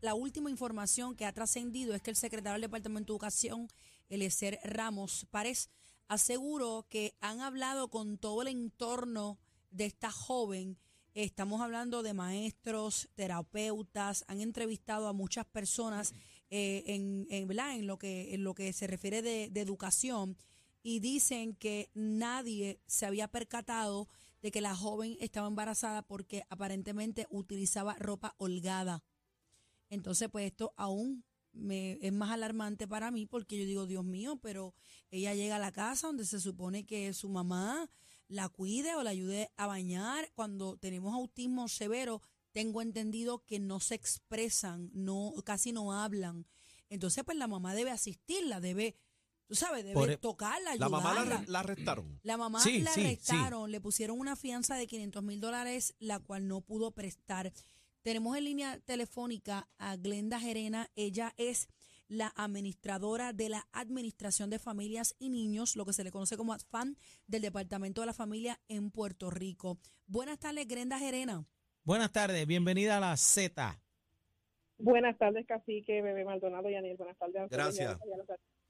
la última información que ha trascendido es que el secretario del Departamento de Educación, Eliezer Ramos Párez, aseguró que han hablado con todo el entorno de esta joven. Estamos hablando de maestros, terapeutas, han entrevistado a muchas personas eh, en, en, en, lo que, lo que se refiere de educación y dicen que nadie se había percatado de que la joven estaba embarazada porque aparentemente utilizaba ropa holgada. Entonces, pues esto aún me, es más alarmante para mí porque yo digo, Dios mío, pero ella llega a la casa donde se supone que su mamá la cuide o la ayude a bañar. Cuando tenemos autismo severo, tengo entendido que no se expresan, no, casi no hablan. Entonces, pues la mamá debe asistirla, debe, tú sabes, debe Por e- tocarla, La ayudarla. mamá la, la arrestaron. La mamá Sí, la sí, sí. arrestaron, le pusieron una fianza de 500 mil dólares, la cual no pudo prestar. Tenemos en línea telefónica a Glenda Gerena. Ella es la administradora de la Administración de Familias y Niños, lo que se le conoce como ADFAN, del Departamento de la Familia en Puerto Rico. Buenas tardes, Glenda Gerena. Buenas tardes, bienvenida a la Z. Buenas tardes, Cacique, Bebé Maldonado y Aniel. Buenas tardes. a ustedes Gracias.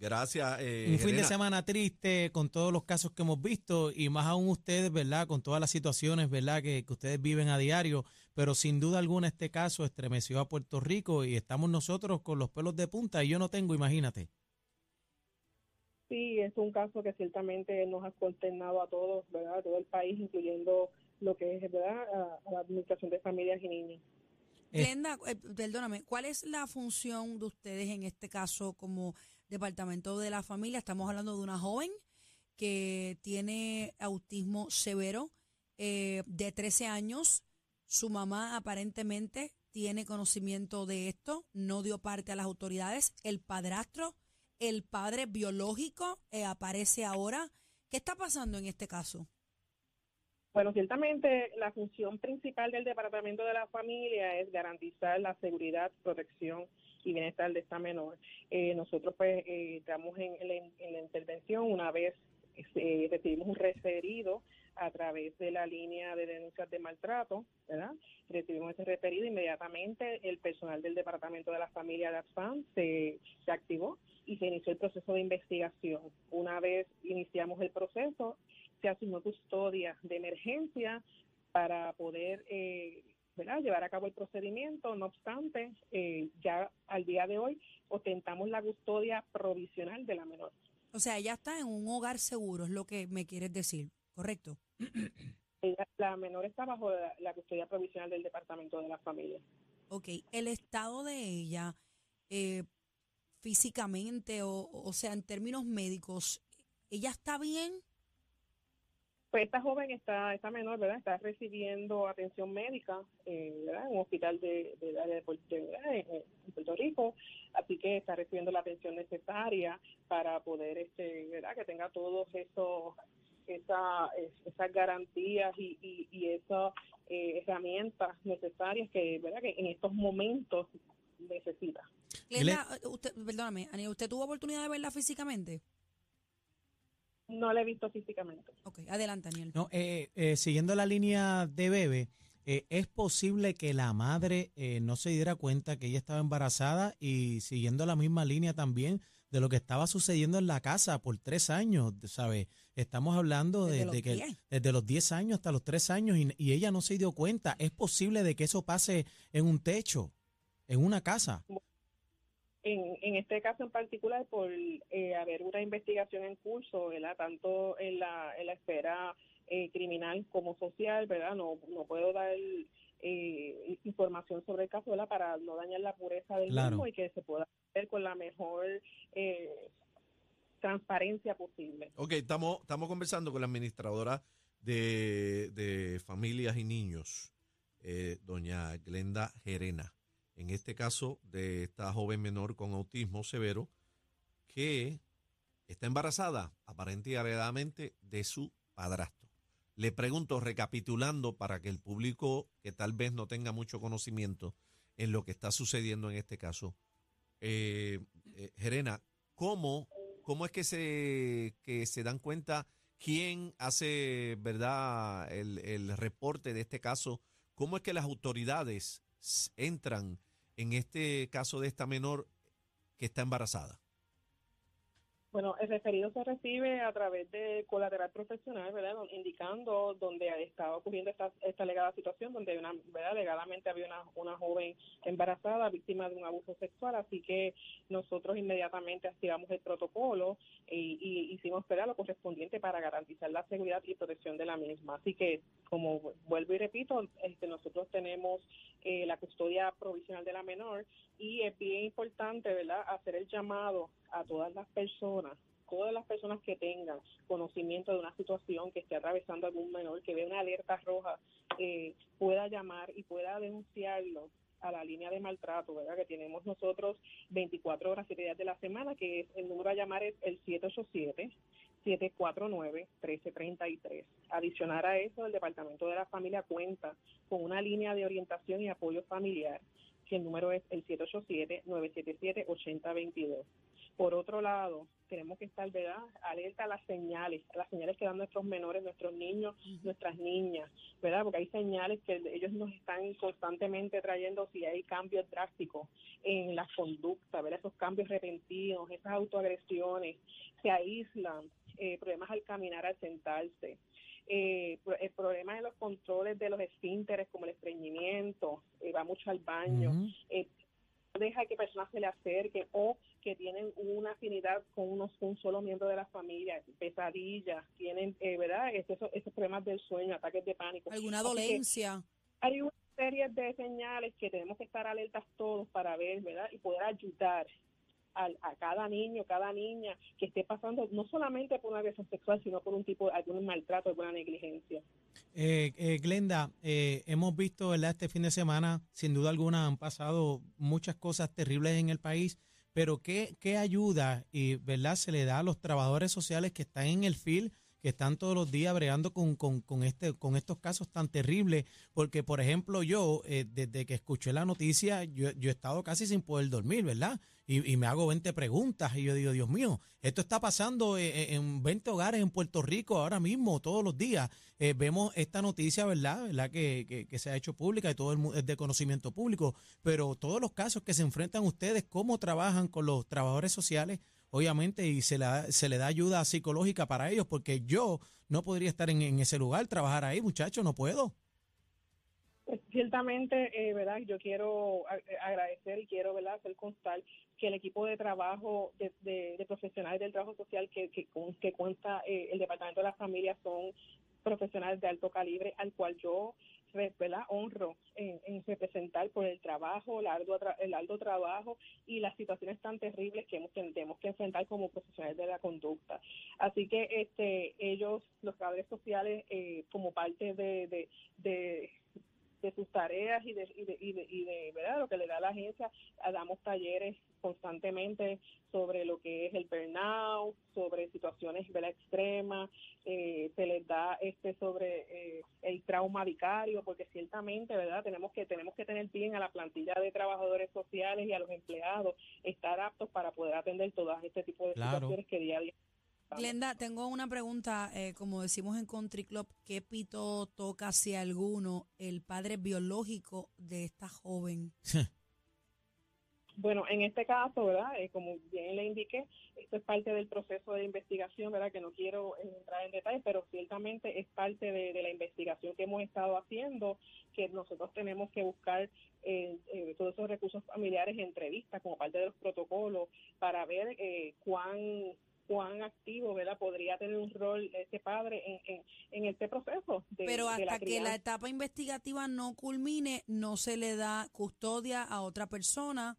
Gracias. eh, Un fin de semana triste con todos los casos que hemos visto y más aún ustedes, ¿verdad? Con todas las situaciones, ¿verdad? Que, que ustedes viven a diario, pero sin duda alguna este caso estremeció a Puerto Rico y estamos nosotros con los pelos de punta y yo no tengo, imagínate. Sí, es un caso que ciertamente nos ha consternado a todos, ¿verdad? A todo el país, incluyendo lo que es, ¿verdad? A, a la Administración de Familias y Niños. Eh. Glenda, eh, perdóname, ¿cuál es la función de ustedes en este caso como Departamento de la Familia? Estamos hablando de una joven que tiene autismo severo eh, de 13 años. Su mamá aparentemente tiene conocimiento de esto, no dio parte a las autoridades. El padrastro, el padre biológico, eh, aparece ahora. ¿Qué está pasando en este caso? Bueno, ciertamente la función principal del Departamento de la Familia es garantizar la seguridad, protección y bienestar de esta menor. Eh, nosotros pues eh, en, la- en la intervención una vez eh, recibimos un referido a través de la línea de denuncias de maltrato, ¿verdad? Recibimos ese referido inmediatamente el personal del Departamento de la Familia de AFAN se, se activó y se inició el proceso de investigación. Una vez iniciamos el proceso, se asignó custodia de emergencia para poder eh, ¿verdad? llevar a cabo el procedimiento. No obstante, eh, ya al día de hoy ostentamos la custodia provisional de la menor. O sea, ella está en un hogar seguro, es lo que me quieres decir, ¿correcto? Ella- la menor está bajo la, la custodia provisional del Departamento de la Familia. Ok, el estado de ella eh, físicamente, o, o sea, en términos médicos, ¿ella está bien? Pues esta joven está, esta menor, ¿verdad? Está recibiendo atención médica, eh, ¿verdad? En un hospital de, de, de en, Puerto Rico, así que está recibiendo la atención necesaria para poder, este, ¿verdad? Que tenga todos esos, esa, es- esas garantías y, y, y esas eh, herramientas necesarias que, ¿verdad? Que en estos momentos necesita. Glenda, eh, usted, perdóname, Aniel, ¿usted tuvo oportunidad de verla físicamente? No la he visto físicamente. Ok, adelante, Aniel. No, eh, eh, siguiendo la línea de Bebe, eh, ¿es posible que la madre eh, no se diera cuenta que ella estaba embarazada y siguiendo la misma línea también de lo que estaba sucediendo en la casa por tres años, ¿sabes? Estamos hablando Desde de, que 10. desde los 10 años hasta los tres años y, y ella no se dio cuenta. ¿Es posible de que eso pase en un techo, en una casa? En, en este caso en particular por eh, haber una investigación en curso, ¿verdad? Tanto en la, en la esfera eh, criminal como social, ¿verdad? No, no puedo dar eh, información sobre el caso, ¿verdad? Para no dañar la pureza del Claro. mismo y que se pueda hacer con la mejor eh, transparencia posible. Ok, estamos, estamos conversando con la administradora de, de familias y niños, eh, doña Glenda Gerena. En este caso de esta joven menor con autismo severo que está embarazada aparente y alegadamente de su padrastro. Le pregunto, recapitulando para que el público que tal vez no tenga mucho conocimiento en lo que está sucediendo en este caso, eh, eh, Gerena, ¿cómo, ¿cómo es que se, que se dan cuenta quién hace verdad el, el reporte de este caso? ¿Cómo es que las autoridades entran en este caso de esta menor que está embarazada? Bueno, el referido se recibe a través de colateral profesional, ¿verdad? Indicando donde estaba ocurriendo esta, esta alegada situación, donde una, ¿verdad? legalmente había una, una joven embarazada víctima de un abuso sexual, así que nosotros inmediatamente activamos el protocolo y, y hicimos ¿verdad? lo correspondiente para garantizar la seguridad y protección de la misma. Así que, como vuelvo y repito, este, nosotros tenemos eh, la custodia provisional de la menor y es bien importante, ¿verdad?, hacer el llamado a todas las personas todas las personas que tengan conocimiento de una situación que esté atravesando algún menor, que vea una alerta roja, eh, pueda llamar y pueda denunciarlo a la línea de maltrato, ¿verdad? Que tenemos nosotros 24 horas, 7 días de la semana, que el número a llamar es el 787 749-1333. Adicionar a eso, el Departamento de la Familia cuenta con una línea de orientación y apoyo familiar, que el número es el 787-977-8022. Por otro lado, tenemos que estar ¿verdad? alerta a las señales, a las señales que dan nuestros menores, nuestros niños, nuestras niñas, ¿verdad? Porque hay señales que ellos nos están constantemente trayendo si hay cambios drásticos en las conductas, ¿verdad? Esos cambios repentinos, esas autoagresiones, se aíslan, eh, problemas al caminar, al sentarse. Eh, el problema de los controles de los esfínteres como el estreñimiento, eh, va mucho al baño, eh, deja que personas se le acerquen o que tienen una afinidad con unos, un solo miembro de la familia, pesadillas, tienen, eh, ¿verdad? Esos, esos problemas del sueño, ataques de pánico. ¿Alguna dolencia? Hay una serie de señales que tenemos que estar alertas todos para ver, ¿verdad? Y poder ayudar a, cada niño, cada niña que esté pasando no solamente por una agresión sexual, sino por un tipo de algún maltrato, alguna negligencia. Eh, eh, Glenda, eh, hemos visto ¿verdad? este fin de semana, sin duda alguna han pasado muchas cosas terribles en el país, pero ¿qué, qué ayuda y verdad se le da a los trabajadores sociales que están en el FIL? Que están todos los días bregando con, con, con, este, con estos casos tan terribles, porque por ejemplo yo, eh, desde que escuché la noticia, yo, yo he estado casi sin poder dormir, ¿verdad? Y, y, me hago 20 preguntas y yo digo, Dios mío, esto está pasando eh, eh, en, 20 hogares en Puerto Rico ahora mismo, todos los días. vemos esta noticia, ¿verdad? ¿verdad? Que, que, que, se ha hecho pública y todo el, es de conocimiento público, pero todos los casos que se enfrentan ustedes, cómo trabajan con los trabajadores sociales, obviamente, y se le, da, se le da ayuda psicológica para ellos, porque yo no podría estar en, ese lugar, trabajar ahí, muchachos, no puedo. Pues, ciertamente, eh, ¿verdad? Yo quiero agradecer y quiero, ¿verdad?, hacer constar que el equipo de trabajo de, de, profesionales del trabajo social que, que, que cuenta eh, el Departamento de la Familia son profesionales de alto calibre, al cual yo ¿verdad? honro en, representar por el trabajo, el arduo, el arduo trabajo y las situaciones tan terribles que hemos, tenemos que enfrentar como profesionales de la conducta. Así que este ellos, los trabajadores sociales, eh, como parte de, de de sus tareas y de, y de, y de, ¿verdad? lo que le da la agencia. Damos talleres constantemente sobre lo que es el burnout, sobre situaciones ¿verdad? extremas, eh, se les da este sobre eh, el trauma vicario, porque ciertamente verdad tenemos que tenemos que tener bien a la plantilla de trabajadores sociales y a los empleados, estar aptos para poder atender todas este tipo de situaciones que día a día Glenda, tengo una pregunta, eh, como decimos en Country Club, ¿qué pito toca, si alguno, el padre biológico de esta joven? Bueno, en este caso, ¿verdad? Eh, como bien le indiqué, esto es parte del proceso de investigación, ¿verdad? Que no quiero entrar en detalle, pero ciertamente es parte de, la investigación que hemos estado haciendo, que nosotros tenemos que buscar eh, todos esos recursos familiares, entrevistas como parte de los protocolos, para ver cuán cuán activo ¿verdad? podría tener un rol ese padre en, en, este proceso. Pero hasta que la etapa investigativa no culmine, no se le da custodia a otra persona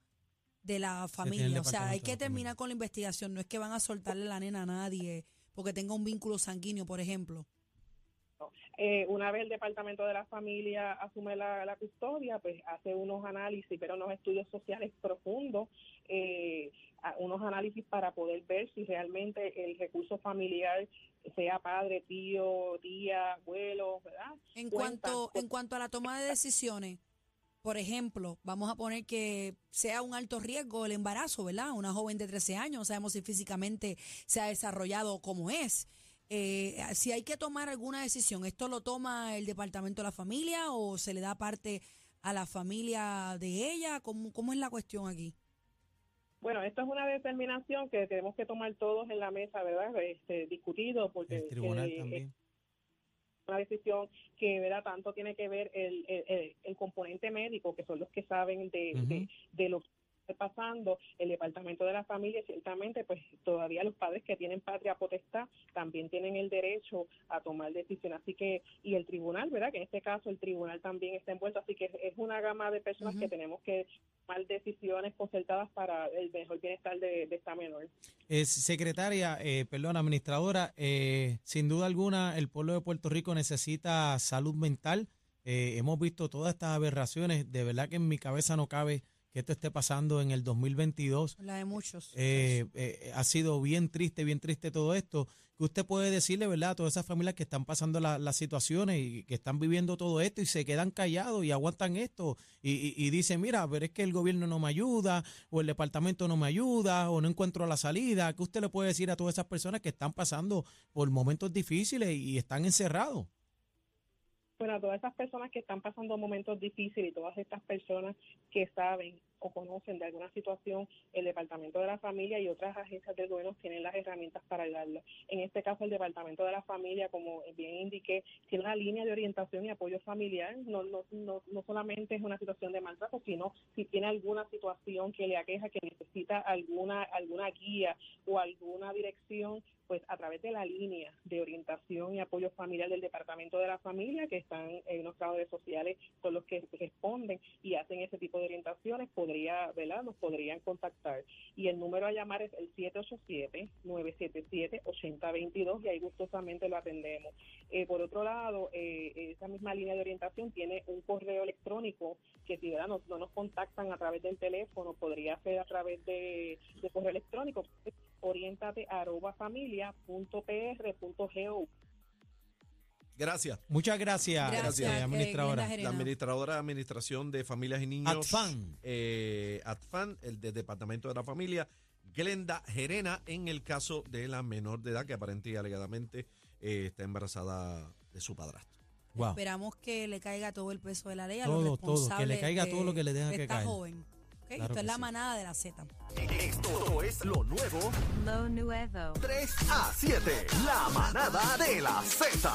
de la familia. O sea, hay que terminar con la investigación. No es que van a soltarle la nena a nadie porque tenga un vínculo sanguíneo, por ejemplo. Eh, una vez el Departamento de la Familia asume la, custodia, pues hace unos análisis, pero unos estudios sociales profundos, eh, unos análisis para poder ver si realmente el recurso familiar, sea padre, tío, tía, abuelo, ¿verdad? En cuanto, en cuanto a la toma de decisiones, por ejemplo, vamos a poner que sea un alto riesgo el embarazo, ¿verdad? Una joven de 13 años, sabemos si físicamente se ha desarrollado como es. Eh, si hay que tomar alguna decisión, ¿esto lo toma el Departamento de la Familia o se le da parte a la familia de ella? ¿Cómo, cómo es la cuestión aquí? Bueno, esto es una determinación que tenemos que tomar todos en la mesa, ¿verdad? Este, discutido, porque El tribunal eh, también. una decisión que verdad tanto tiene que ver el, el, el- el componente médico que son los que saben de, Ujú. de, de lo que está pasando el departamento de la familia ciertamente pues todavía los padres que tienen patria potestad también tienen el derecho a tomar decisiones. Así que y el tribunal verdad que en este caso el tribunal también está envuelto. Así que es, una gama de personas que tenemos que tomar decisiones concertadas para el mejor bienestar de, de esta menor. Es, secretaria, eh, perdón, administradora, eh, sin duda alguna el pueblo de Puerto Rico necesita salud mental. Eh, hemos visto todas estas aberraciones. De verdad que en mi cabeza no cabe que esto esté pasando en el 2022. La de muchos. Eh, eh, ha sido bien triste, bien triste todo esto. Que usted puede decirle, ¿verdad?, a todas esas familias que están pasando la- las situaciones y que están viviendo todo esto y se quedan callados y aguantan esto y, y- y dicen, mira, pero es que el gobierno no me ayuda o el departamento no me ayuda o no encuentro la salida. ¿Qué usted le puede decir a todas esas personas que están pasando por momentos difíciles y están encerrados? Bueno, a todas esas personas que están pasando momentos difíciles y todas estas personas que saben o conocen de alguna situación, el Departamento de la Familia y otras agencias del gobierno tienen las herramientas para ayudarlo. En este caso, el Departamento de la Familia, como bien indiqué, tiene una línea de orientación y apoyo familiar. No, no, no, no solamente es una situación de maltrato, sino si tiene alguna situación que le aqueja, que necesita alguna, alguna guía o alguna dirección, pues a través de la línea de orientación y apoyo familiar del Departamento de la Familia, que están en nuestras redes sociales, son los que responden y hacen ese tipo de orientaciones, Nos podrían contactar. Y el número a llamar es el 787-977-8022 y ahí gustosamente lo atendemos. Eh, por otro lado, eh, esa misma línea de orientación tiene un correo electrónico que si ¿verdad? No, no nos contactan a través del teléfono, podría ser a través de, correo electrónico, orientate arroba familia punto pr punto. Gracias. Muchas gracias, Gracias, eh, eh, administradora. La administradora de Administración de Familias y Niños. Atfan. eh, Atfan, el de Departamento de la Familia. Glenda Gerena, en el caso de la menor de edad que aparentemente y alegadamente eh, está embarazada de su padrastro. Wow. Esperamos que le caiga todo el peso de la ley a Todo, los todo, que le responsables caiga de- todo lo que le tenga de que esta caer. joven. ¿ok? Claro Esto es la sí. manada de la Z. Esto es lo nuevo Lo nuevo. 3 a 7. La manada de la Z.